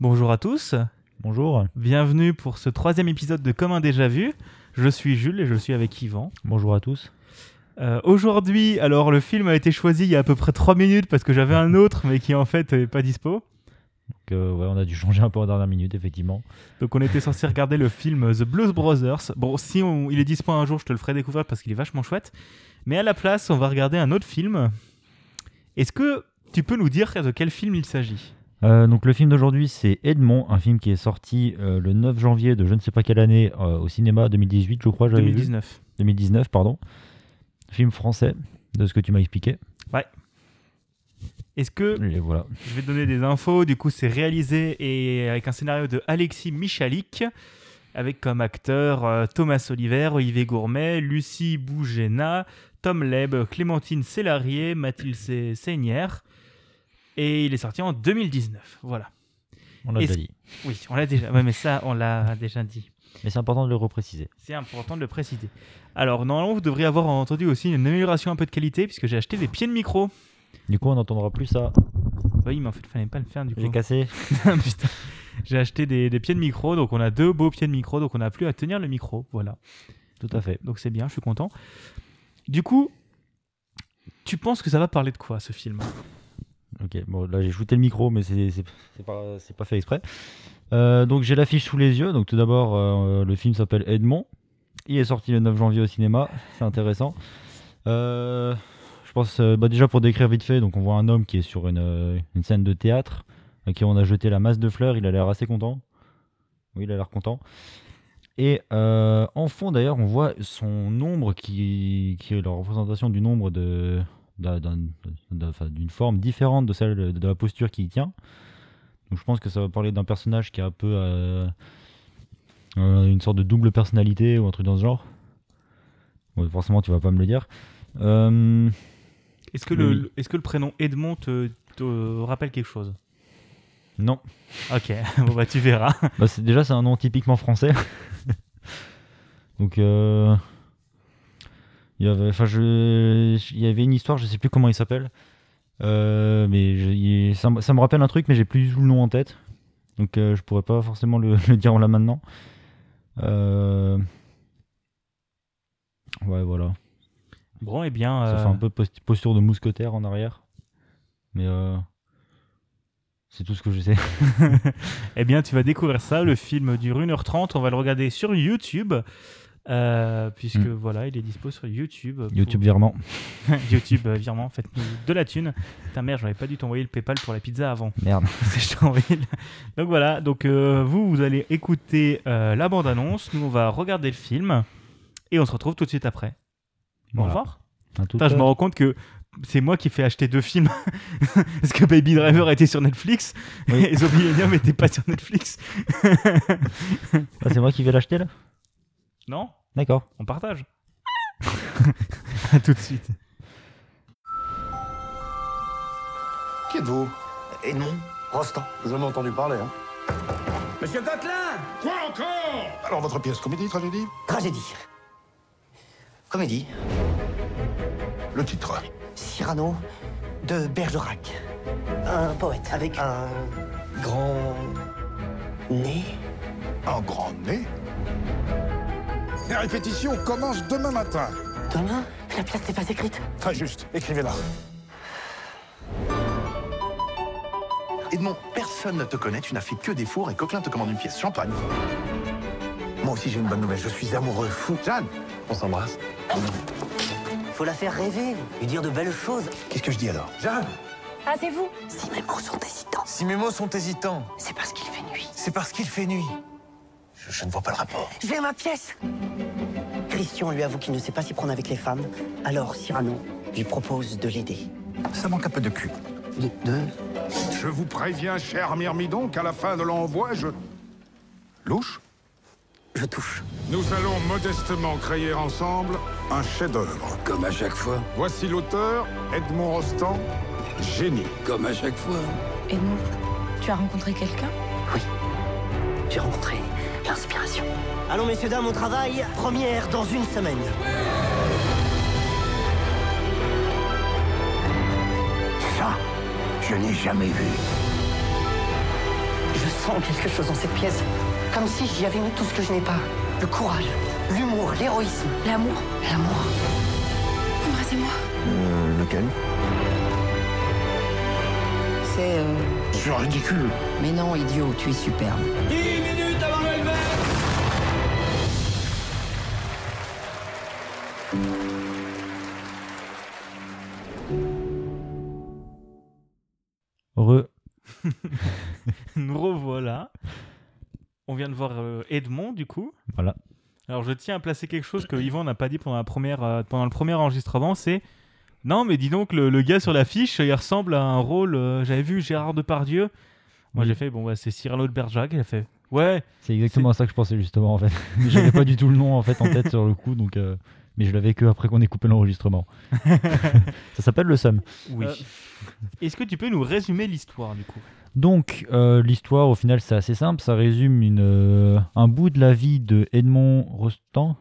Bonjour à tous, Bonjour. bienvenue pour ce troisième épisode de Comme un déjà vu. Je suis Jules et je suis avec Yvan. Bonjour à tous. Euh, Aujourd'hui, alors le film a été choisi il y a à peu près 3 minutes parce que j'avais un autre mais qui en fait n'est pas dispo. Donc, euh, ouais, on a dû changer un peu en dernière minute, effectivement. Donc on était censé regarder le film The Blues Brothers. Bon, si on- il est dispo un jour, je te le ferai découvrir parce qu'il est vachement chouette. Mais à la place, on va regarder un autre film. Est-ce que tu peux nous dire de quel film il s'agit? Euh, donc, le film d'aujourd'hui, c'est Edmond, un film qui est sorti euh, le 9 janvier de je ne sais pas quelle année euh, au cinéma, 2018, je crois. j'avais vu. 2019. 2019, pardon. Film français, de ce que tu m'as expliqué. Est-ce que Et voilà. Je vais te donner des infos? Du coup, c'est réalisé et avec un scénario de Alexis Michalik, avec comme acteurs Thomas Oliver, Olivier Gourmet, Lucie Bougena, Tom Leb, Clémentine Célarier, Mathilde Se- Seignière. Et il est sorti en 2019. Voilà. On l'a déjà dit. Oui, on l'a déjà. Ouais, mais ça, on l'a déjà dit. Mais c'est important de le repréciser. C'est important de le préciser. Alors, normalement, vous devriez avoir entendu aussi une amélioration un peu de qualité, puisque j'ai acheté des pieds de micro. Du coup, on n'entendra plus ça. Oui, mais en fait, il fallait pas le faire du coup. J'ai cassé. Putain. J'ai acheté des, des pieds de micro, donc on a deux beaux pieds de micro, donc on n'a plus à tenir le micro. Voilà. Tout à fait. Donc c'est bien, je suis content. Du coup, tu penses que ça va parler de quoi ce film? Ok, bon, là j'ai shooté le micro, mais c'est pas, pas fait exprès. Euh, donc j'ai l'affiche sous les yeux. Donc tout d'abord, euh, le film s'appelle Edmond. Il est sorti le 9 janvier au cinéma. C'est intéressant. Euh, je pense, bah, déjà pour décrire vite fait, donc on voit un homme qui est sur une, une scène de théâtre, à qui on a jeté la masse de fleurs. Il a l'air assez content. Oui, il a l'air content. Et en fond d'ailleurs, on voit son nombre qui, qui est la représentation du nombre de, d'une forme différente de celle de, la posture qu'il tient. Donc je pense que ça va parler d'un personnage qui a un peu euh, euh, une sorte de double personnalité ou un truc dans ce genre. Forcément, tu vas pas me le dire. Euh, Est-ce que, le, Oui. le- est-ce que le prénom Edmond te, te rappelle quelque chose? Non, Ok, bon bah tu verras. bah, déjà c'est un nom typiquement français. Donc euh, il y avait, enfin je, il y avait une histoire, je sais plus comment il s'appelle. Euh, mais je- il- ça, me- ça me rappelle un truc, mais j'ai plus le nom en tête. Donc euh, je pourrais pas forcément le, le dire là maintenant. Euh, Ouais, voilà. Bon, eh bien, Ça euh, fait un peu post- posture de mousquetaire en arrière. Mais euh, c'est tout ce que je sais. eh bien, tu vas découvrir ça. Le film dure 1h30. On va le regarder sur YouTube. Euh, puisque Mm. voilà, il est dispo sur YouTube. pour- YouTube virement. YouTube, euh, virement, faites-nous de la thune. Putain, merde, j'avais pas dû t'envoyer le PayPal pour la pizza avant. Merde. Je t'ai envoyé le- donc voilà, donc euh, vous, vous allez écouter la bande-annonce. Nous, on va regarder le film. Et on se retrouve tout de suite après. Au revoir. Putain, je me rends compte que c'est moi qui fais acheter deux films. Parce que Baby Driver était sur Netflix. Oui. Et Zombie Millennium n'était pas sur Netflix. Ah, c'est moi qui vais l'acheter là? Non? D'accord. On partage. à tout de suite. Qui êtes-vous? Edmond Rostand. J'en ai entendu parler, hein. Monsieur Coquelin Quoi encore? Alors, votre pièce, comédie, tragédie? Tragédie. Comédie. Le titre? Cyrano de Bergerac. Un poète avec un grand nez. Un grand nez? La répétition commence demain matin. Demain, la pièce n'est pas écrite. Très juste, écrivez-la. Edmond, personne ne te connaît, tu n'as fait que des fours et Coquelin te commande une pièce champagne. Moi aussi, j'ai une bonne nouvelle. Je suis amoureux fou. Jeanne, on s'embrasse. Faut la faire rêver, lui dire de belles choses. Qu'est-ce que je dis alors? Jeanne Ah, c'est vous Si mes mots sont hésitants, Si mes mots sont hésitants, c'est parce qu'il fait nuit. c'est parce qu'il fait nuit. Je, je ne vois pas le rapport. J'ai ma pièce Christian lui avoue qu'il ne sait pas s'y prendre avec les femmes. Alors Cyrano lui propose de l'aider. Ça manque un peu de cul. De, de- Je vous préviens, cher Myrmidon, qu'à la fin de l'envoi, je... Louche Je touche. Nous allons modestement créer ensemble un chef-d'œuvre. Comme à chaque fois, Voici l'auteur, Edmond Rostand, génie. comme à chaque fois. Edmond, tu as rencontré quelqu'un? J'ai rencontré l'inspiration. Allons, messieurs, dames, au travail. Première dans une semaine. Ça, je n'ai jamais vu. Je sens quelque chose dans cette pièce. Comme si j'y avais mis tout ce que je n'ai pas. Le courage, l'humour, l'héroïsme, L'amour l'amour. Embrassez-moi. Euh, lequel? C'est... euh, C'est ridicule. Mais non, idiot, tu es superbe. Vient de voir euh, Edmond, du coup. Voilà. Alors, je tiens à placer quelque chose que Yvan n'a pas dit pendant, la première, euh, pendant le premier enregistrement, c'est... Non, mais dis donc, le, le gars sur l'affiche, il ressemble à un rôle... euh, J'avais vu Gérard Depardieu. Moi, Oui. j'ai fait, bon, bah, c'est Cyrano de Bergerac. Il a fait, ouais, C'est exactement à ça que je pensais justement en fait. Mais j'avais pas du tout le nom en fait en tête sur le coup donc euh, mais je l'avais que après qu'on ait coupé l'enregistrement. ça s'appelle le Somme. oui. Euh. Est-ce que tu peux nous résumer l'histoire, du coup? Donc euh, l'histoire au final c'est assez simple, ça résume une, euh, un bout de la vie de Edmond Rostand.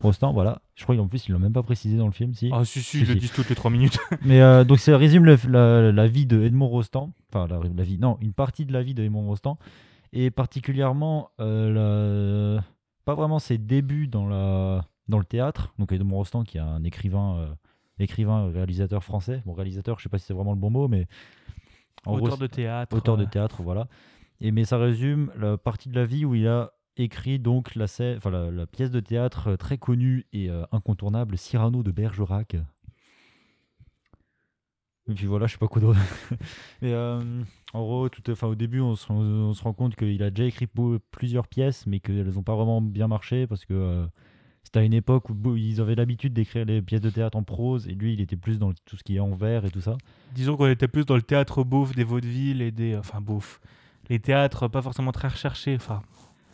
Rostand, voilà. Je crois qu'en plus ils l'ont même pas précisé dans le film, si. Ah, si, si, Si, ils le si. disent toutes les 3 minutes. Mais euh, donc ça résume le- la, la vie de Edmond Rostand, enfin la, la vie, non, une partie de la vie de Edmond Rostand, et particulièrement euh, la- pas vraiment ses débuts dans la dans le théâtre. Donc Edmond Rostand qui est un écrivain, euh, écrivain, réalisateur français. Bon réalisateur, je sais pas si c'est vraiment le bon mot, mais en gros, Auteur de théâtre. auteur de théâtre, voilà. Et mais ça résume la partie de la vie où il a écrit donc la, scè- enfin, la, la pièce de théâtre euh, très connue et euh, incontournable Cyrano de Bergerac. Et puis voilà, je sais pas quoi d'autre. Mais euh, en gros, tout, enfin, au début, on se, rend- on se rend compte qu'il a déjà écrit plusieurs pièces, mais qu'elles n'ont pas vraiment bien marché parce que euh, c'était à une époque où ils avaient l'habitude d'écrire les pièces de théâtre en prose et lui, il était plus dans tout ce qui est en vers et tout ça. Disons qu'on était plus dans le théâtre beauf des vaudevilles et des. Enfin, beauf. Les théâtres pas forcément très recherchés. Enfin,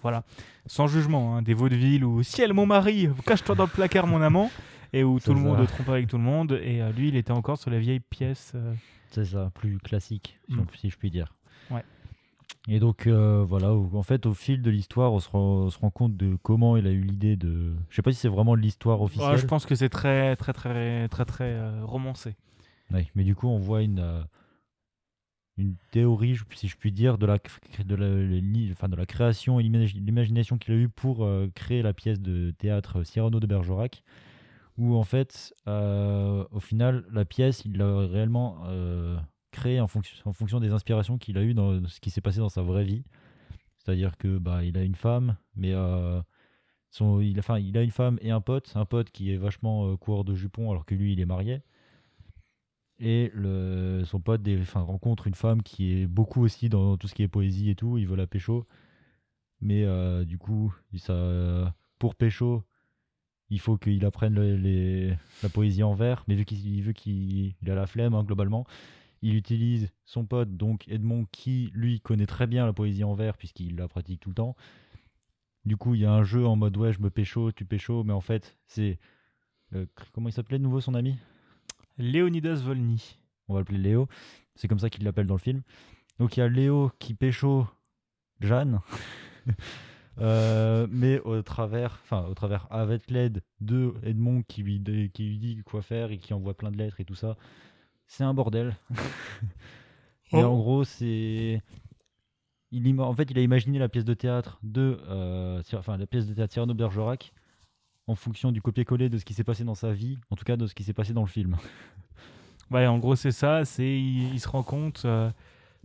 voilà. Sans jugement, hein, des vaudevilles où Ciel, mon mari, cache-toi dans le placard, mon amant. Et où tout le monde trompe avec tout le monde. Et euh, lui, il était encore sur la vieille pièce. euh, C'est ça, plus classique, si, on- Mm. si je puis dire. Et donc, euh, voilà, en fait, au fil de l'histoire, on, se rend- on se rend compte de comment il a eu l'idée de. Je sais pas si c'est vraiment de l'histoire officielle. ouais, je pense que c'est très, très, très, très, très euh, romancé. Ouais, mais du coup, on voit une, euh, une théorie, si je puis dire, de la, de la, le- enfin, de la création et l'imagi- l'imagination qu'il a eu pour créer la pièce de théâtre Cyrano de Bergerac, où en fait, au final, la pièce, il l'a réellement créée en, fonction en fonction des inspirations qu'il a eues dans ce qui s'est passé dans sa vraie vie. C'est-à-dire que bah, il a une femme, mais euh, son, il, enfin, il a une femme et un pote, un pote qui est vachement euh, coureur de jupons alors que lui, il est marié. Et le, son pote des- enfin, rencontre une femme qui est beaucoup aussi dans tout ce qui est poésie et tout. Il veut la pécho. Mais euh, du coup, ça, pour pécho, il faut qu'il apprenne le- les, la poésie en vers. Mais vu qu'il il a la flemme, hein, globalement, il utilise son pote, donc Edmond, qui lui connaît très bien la poésie en vers, puisqu'il la pratique tout le temps. Du coup, il y a un jeu en mode ouais, je me pécho, tu pécho, mais en fait, c'est. euh, comment il s'appelait de nouveau son ami? Léonidas Volny. on va l'appeler Léo. C'est comme ça qu'il l'appelle dans le film. Donc il y a Léo qui pécho Jeanne, Euh, mais au travers, enfin au travers avec l'aide de Edmond qui lui, qui lui dit quoi faire et qui envoie plein de lettres et tout ça. C'est un bordel. Mais en gros, c'est il en fait, il a imaginé la pièce de théâtre de, euh, enfin la pièce de théâtre Cyrano Bergerac en fonction du copier-coller de ce qui s'est passé dans sa vie, en tout cas de ce qui s'est passé dans le film. Ouais, en gros, c'est ça. C'est il, il se rend compte euh,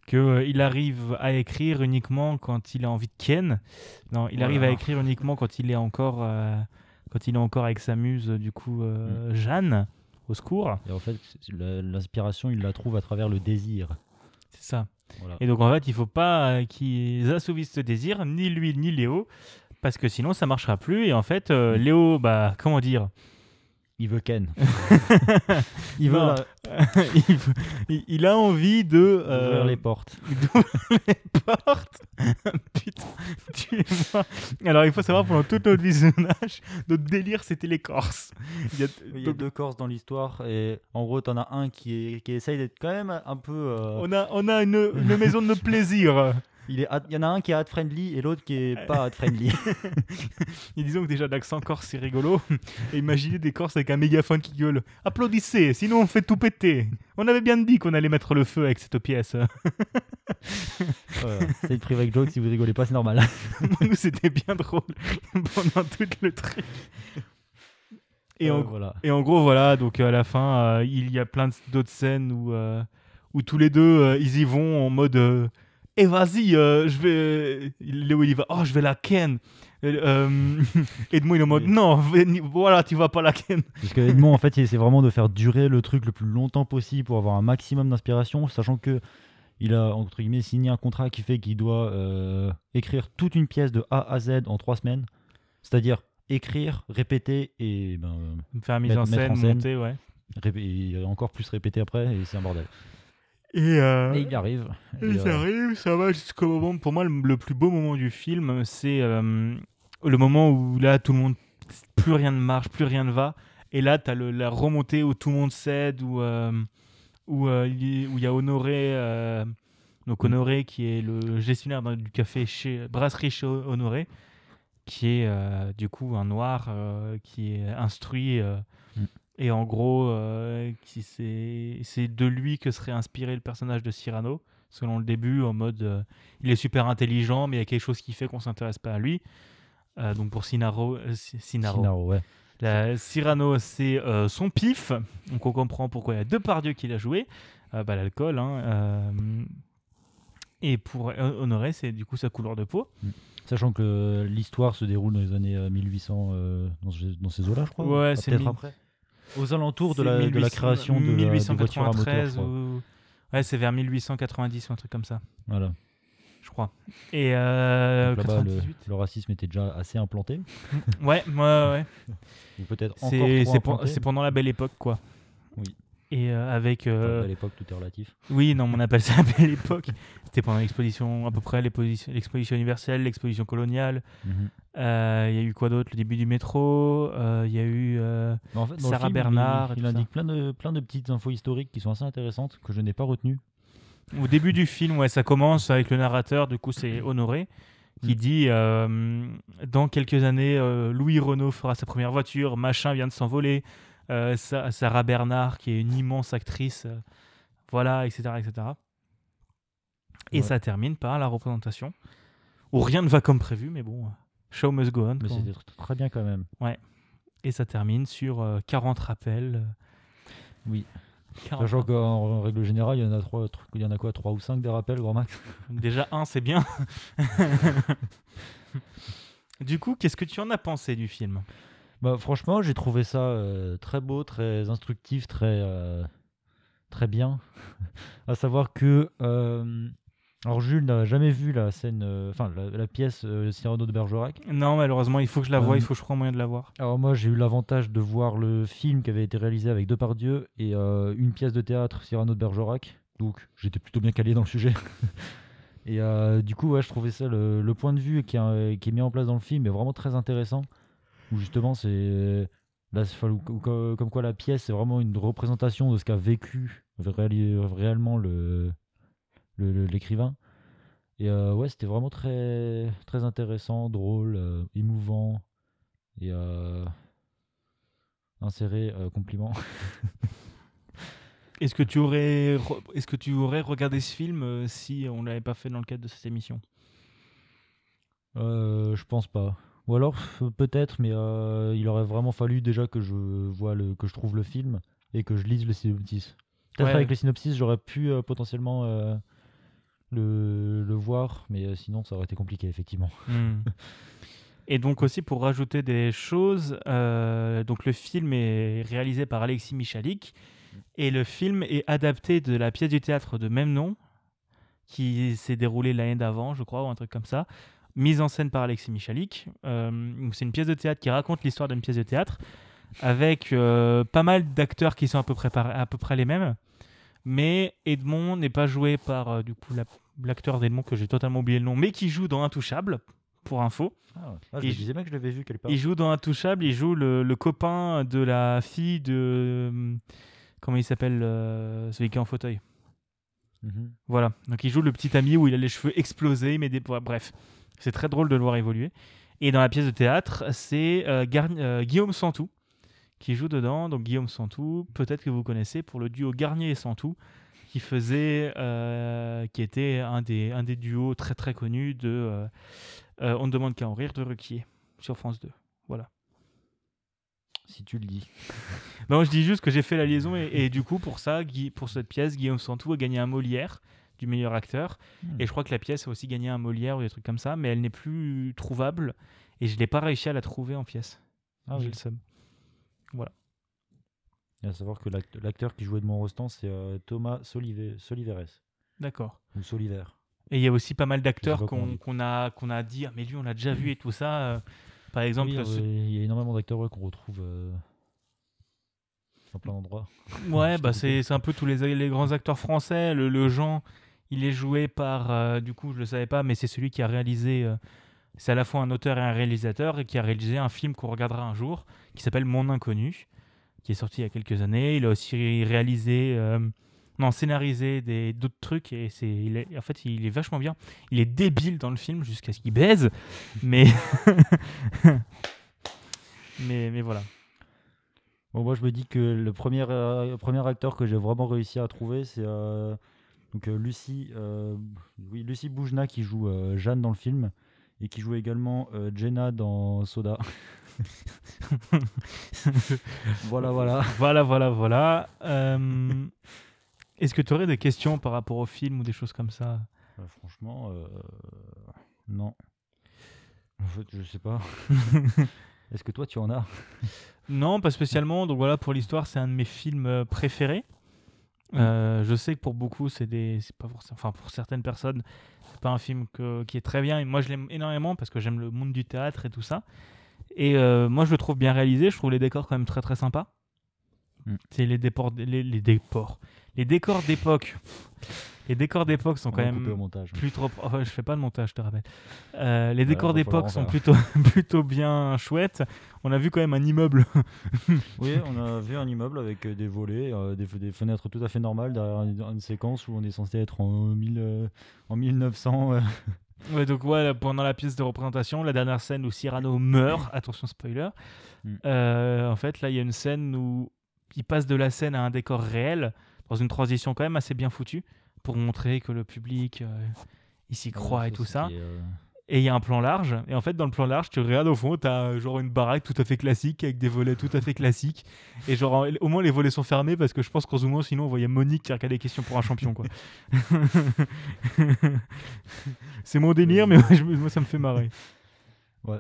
que euh, il arrive à écrire uniquement quand il a envie de Ken. Non, il arrive à écrire uniquement quand il est encore euh, quand il est encore avec sa muse, du coup, euh, Jeanne. Au secours. Et en fait, l'inspiration, il la trouve à travers le désir. C'est ça. Voilà. Et donc en fait, il faut pas qu'ils assouvissent ce désir, ni lui ni Léo, parce que sinon ça marchera plus. Et en fait, euh, Léo, bah comment dire, Il veut Ken. il veut la- il, veut- il- il a envie de euh, ouvrir les portes. d'ouvrir les portes. Putain, tuez-moi. Alors il faut savoir pendant tout notre visionnage, notre délire c'était les Corses. Il y a- Il y a donc, deux Corses dans l'histoire et en gros, t'en as un qui, est, qui essaye d'être quand même un peu. euh, on a on a une, une maison de plaisir. Il est ad- il y en a un qui est ad friendly et l'autre qui est pas ad friendly. Et disons que déjà l'accent corse c'est rigolo. Et imaginez des Corses avec un mégaphone qui gueule Applaudissez, sinon on fait tout péter. On avait bien dit qu'on allait mettre le feu avec cette pièce. Voilà. C'est une private joke, si vous rigolez pas, c'est normal. Pour nous c'était bien drôle pendant tout le truc. Et, Euh, en, voilà. et en gros voilà, donc à la fin euh, il y a plein d'autres scènes où, euh, où tous les deux euh, ils y vont en mode euh, Eh vas-y, euh, je vais. Léo il y va, oh je vais la ken. Euh, euh, Edmond il est en mode non, voilà, tu vas pas la ken. Parce que Edmond, en fait, il essaie vraiment de faire durer le truc le plus longtemps possible pour avoir un maximum d'inspiration, sachant que il a entre guillemets signé un contrat qui fait qu'il doit euh, écrire toute une pièce de A à Z en trois semaines, c'est-à-dire écrire, répéter et, ben, Faire mise Mettre- en mettre scène, en scène. monter, ouais. et encore plus répéter après, et c'est un bordel. Et, euh, Et il arrive. et euh, arrive, ça va jusqu'au moment. Pour moi, le, le plus beau moment du film, c'est euh, le moment où là, tout le monde, plus rien ne marche, plus rien ne va. Et là, tu as la remontée où tout le monde cède, où euh, où euh, il y- où il y a Honoré, donc. Honoré qui est le gestionnaire du café chez brasserie chez Honoré, qui est du coup un noir qui est instruit. Mm. Et en gros, euh, qui c'est de lui que serait inspiré le personnage de Cyrano, selon le début, en mode euh, il est super intelligent, mais il y a quelque chose qui fait qu'on s'intéresse pas à lui. Euh, donc pour Sinaro, Sinaro. Sinaro, ouais. La- Cyrano, c'est son pif. Donc on comprend pourquoi il y a deux pardieux qu'il a joué. Bah, L'alcool. hein, et pour Honoré, c'est du coup sa couleur de peau. Sachant que l'histoire se déroule dans les années euh, 1800, euh, dans, ce- dans ces eaux-là, je crois. Ouais, Ah, c'est mi- après. Aux alentours de la, de la 1800 création de la, des voitures à moteur, je 1893 crois. ou... Ouais, c'est vers 1890 ou un truc comme ça, Voilà. je crois. Et euh, Donc là-bas, le, 98. le racisme était déjà assez implanté. Ouais, ouais, ouais. Ou peut-être encore c'est pendant la belle époque, quoi. Oui. Et euh, avec. Euh, à l'époque, tout est relatif. Oui, non, on appelle ça la belle époque. C'était pendant l'exposition, à peu près l'exposition universelle, l'exposition coloniale. Mhm. Euh, Il y a eu quoi d'autre? Le début du métro. Il y a eu. en fait, Sarah film, il- Bernard il, ça. indique plein de, plein de petites infos historiques qui sont assez intéressantes que je n'ai pas retenues. Au début du film, ouais, ça commence avec le narrateur, du coup c'est Honoré, qui Mm. dit euh, Dans quelques années, euh, Louis Renault fera sa première voiture, machin vient de s'envoler, euh, Sa- Sarah Bernard, qui est une immense actrice, euh, voilà, etc. etc. Et Ouais. ça termine par la représentation, où rien ne va comme prévu, mais bon, show must go on. Mais c'était tr- très bien quand même. Et ça termine sur euh, 40 rappels. euh, Oui. 40 Sachant qu'en règle générale, il y en a trois, tr- il y en a quoi, trois ou cinq des rappels, grand max? Déjà un, c'est bien. du coup, qu'est-ce que tu en as pensé du film? Bah, franchement, j'ai trouvé ça euh, très beau, très instructif, très, euh, très bien. à savoir que. euh, alors, Jules n'a jamais vu la scène, enfin, la, la pièce Cyrano de Bergerac. Non, malheureusement, il faut que je la voie, il faut que je trouve un moyen de la voir. Alors, moi, j'ai eu l'avantage de voir le film qui avait été réalisé avec Depardieu et une pièce de théâtre Cyrano de Bergerac. Donc, j'étais plutôt bien calé dans le sujet. et euh, du coup, ouais, je trouvais ça, le, le point de vue qui qui est mis en place dans le film est vraiment très intéressant. Où justement, c'est. Comme quoi la pièce, c'est vraiment une représentation de ce qu'a vécu réellement le l'écrivain. Et euh, ouais, c'était vraiment très, très intéressant, drôle, euh, émouvant et euh, inséré, euh, compliment. Est-ce que tu aurais, est-ce que tu aurais regardé ce film si on l'avait pas fait dans le cadre de cette émission? Je pense pas. Ou alors peut-être, mais euh, il aurait vraiment fallu déjà que je vois le, que je trouve le film et que je lise le synopsis. Peut-être Ouais. avec le synopsis, j'aurais pu euh, potentiellement euh, le, le voir, mais sinon ça aurait été compliqué effectivement. Hmm. Et donc aussi pour rajouter des choses, donc le film est réalisé par Alexis Michalik et le film est adapté de la pièce du théâtre de même nom qui s'est déroulée l'année d'avant, je crois, ou un truc comme ça, mise en scène par Alexis Michalik. Euh, c'est une pièce de théâtre qui raconte l'histoire d'une pièce de théâtre avec euh, pas mal d'acteurs qui sont à peu près, par- à peu près les mêmes. Mais Edmond n'est pas joué par euh, du coup la- l'acteur d'Edmond que j'ai totalement oublié le nom, mais qui joue dans Intouchable, pour info. Ah, je me je disais même que je l'avais vu quelque part. Il joue dans Intouchable, il joue le, le copain de la fille de. Comment il s'appelle Celui qui est en fauteuil. Mhm. Voilà, donc il joue le petit ami où il a les cheveux explosés, mais des... bref, c'est très drôle de le voir évoluer. Et dans la pièce de théâtre, c'est euh, euh, Guillaume Santou qui joue dedans. Donc Guillaume Santou, peut-être que vous connaissez pour le duo Garnier et Santou, qui faisait, euh, qui était un des, un des duos très très connus de euh, euh, On ne demande qu'à en rire de Ruquier sur France 2. Voilà. Si tu le dis. Non, je dis juste que j'ai fait la liaison et, et du coup pour ça, pour cette pièce, Guillaume Santou a gagné un Molière du meilleur acteur. Hmm. Et je crois que la pièce a aussi gagné un Molière ou des trucs comme ça, mais elle n'est plus trouvable et je n'ai pas réussi à la trouver en pièce. Ah J'ai oui. le seum. Et à savoir que l'act- l'acteur qui jouait de Rostand, c'est euh, Thomas Solive- Soliveres. D'accord. Ou Soliver. Et il y a aussi pas mal d'acteurs qu'on qu'on a, qu'on a dit, ah, mais lui on l'a déjà vu et tout ça. euh, par exemple, Oui, euh, ce- il y a énormément d'acteurs ouais, qu'on retrouve euh, plein d'endroits. ouais, bah c'est c'est un peu tous les, les grands acteurs français. Le, le Jean, il est joué par, euh, du coup je le savais pas, mais c'est celui qui a réalisé, euh, c'est à la fois un auteur et un réalisateur, et qui a réalisé un film qu'on regardera un jour, qui s'appelle Mon Inconnu, qui est sorti il y a quelques années. Il a aussi réalisé, euh, non, scénarisé des- d'autres trucs, et c'est, en fait il est vachement bien. Il est débile dans le film jusqu'à ce qu'il baise, mais... mais, mais voilà. Moi, je me dis que le premier, premier acteur que j'ai vraiment réussi à trouver, c'est donc euh, Lucie, euh, oui, Lucie Boujna qui joue euh, Jeanne dans le film et qui joue également Jenna dans Soda. voilà, voilà. Voilà, voilà, voilà. Euh, Est-ce que tu aurais des questions par rapport au film ou des choses comme ça? Franchement, euh, non. En fait, je sais pas. Est-ce que toi, tu en as? Non, pas spécialement. Donc voilà, pour l'histoire, c'est un de mes films préférés. Euh, je sais que pour beaucoup, c'est des, c'est pas forcément, enfin pour certaines personnes, c'est pas un film qui est très bien. Et moi, je l'aime énormément parce que j'aime le monde du théâtre et tout ça. Et euh, moi, je le trouve bien réalisé. Je trouve les décors quand même très très sympas. Mm. C'est les déports, les, les déports, les décors d'époque. Les décors d'époque sont On quand même au montage. plus trop. Enfin, je fais pas de montage, je te rappelle. Euh, les décors d'époque sont plutôt, plutôt bien chouettes. On a vu quand même un immeuble. Oui, on a vu un immeuble avec euh, des volets, euh, des, des fenêtres tout à fait normales derrière une, séquence où on est censé être en, 1000, euh, en 1900. euh. ouais, donc ouais, pendant la pièce de représentation, la dernière scène où Cyrano meurt, attention spoiler. Mm. euh, en fait, là, il y a une scène où il passe de la scène à un décor réel dans une transition quand même assez bien foutue pour montrer que le public euh, il s'y croit et tout ça. euh, Et il y a un plan large. Et en fait, dans le plan large, tu regardes au fond, tu as genre une baraque tout à fait classique avec des volets tout à fait classiques. Et genre, en- au moins, les volets sont fermés parce que je pense qu'en zoomant, sinon, on voyait Monique qui regardait les questions pour un champion. quoi. C'est mon délire, mais moi, je me- moi, ça me fait marrer. Ouais.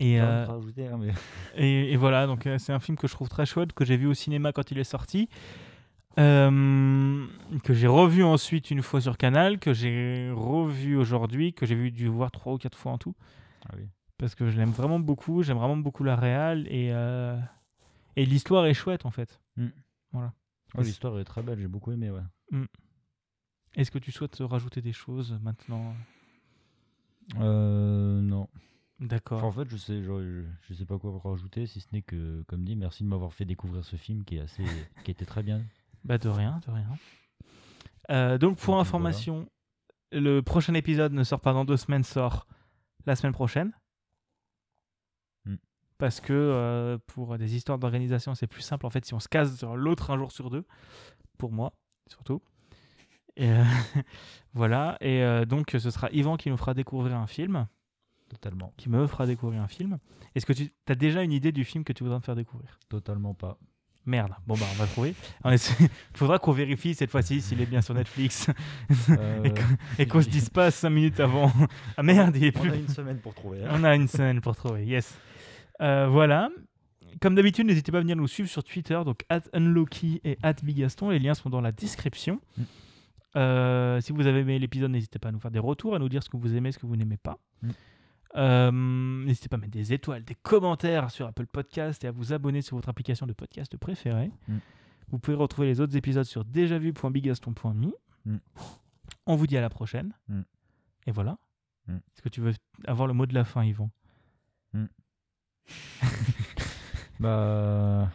Et, euh, rajouter, hein, mais- et, et voilà, donc euh, c'est un film que je trouve très chouette, que j'ai vu au cinéma quand il est sorti, euh, que j'ai revu ensuite une fois sur Canal, que j'ai revu aujourd'hui, que j'ai vu dû voir trois ou quatre fois en tout, Ah oui. parce que je l'aime vraiment beaucoup, j'aime vraiment beaucoup la réal et, euh, et l'histoire est chouette en fait. Ouais, L'histoire est très belle, j'ai beaucoup aimé. Ouais. Est-ce que tu souhaites rajouter des choses maintenant? Euh, non. D'accord. En fait, je sais, je, je sais pas quoi rajouter, si ce n'est que, comme dit, merci de m'avoir fait découvrir ce film qui est assez, qui était très bien. Bah de rien, de rien. Euh, donc pour Donc, information, le prochain épisode ne sort pas dans deux semaines, sort la semaine prochaine. Hmm. Parce que euh, pour des histoires d'organisation, c'est plus simple en fait si on se case sur l'autre un jour sur deux. Pour moi, surtout. Et euh, voilà. Et donc ce sera Yvan qui nous fera découvrir un film, Totalement. qui me fera découvrir un film. Est-ce que tu as déjà une idée du film que tu voudrais me faire découvrir? Totalement pas. Merde. Bon bah on va trouver. Il faudra qu'on vérifie cette fois-ci s'il est bien sur Netflix. Euh, Et qu'on- se dise pas 5 minutes avant. Ah merde, il est on plus. a une semaine pour trouver. hein. On a une semaine pour trouver, yes. Euh, voilà. Comme d'habitude, n'hésitez pas à venir nous suivre sur Twitter, donc at Unlocky et at Bigaston. Les liens sont dans la description. Mm. Euh, si vous avez aimé l'épisode, n'hésitez pas à nous faire des retours, à nous dire ce que vous aimez, ce que vous n'aimez pas. Mm. Euh, n'hésitez pas à mettre des étoiles, des commentaires sur Apple Podcast et à vous abonner sur votre application de podcast préférée. Mm. Vous pouvez retrouver les autres épisodes sur déjavu.bigaston.me. Mm. On vous dit à la prochaine. Mm. Et voilà. Mm. Est-ce que tu veux avoir le mot de la fin, Yvon? Bah,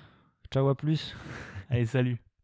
ciao à plus. Allez, salut.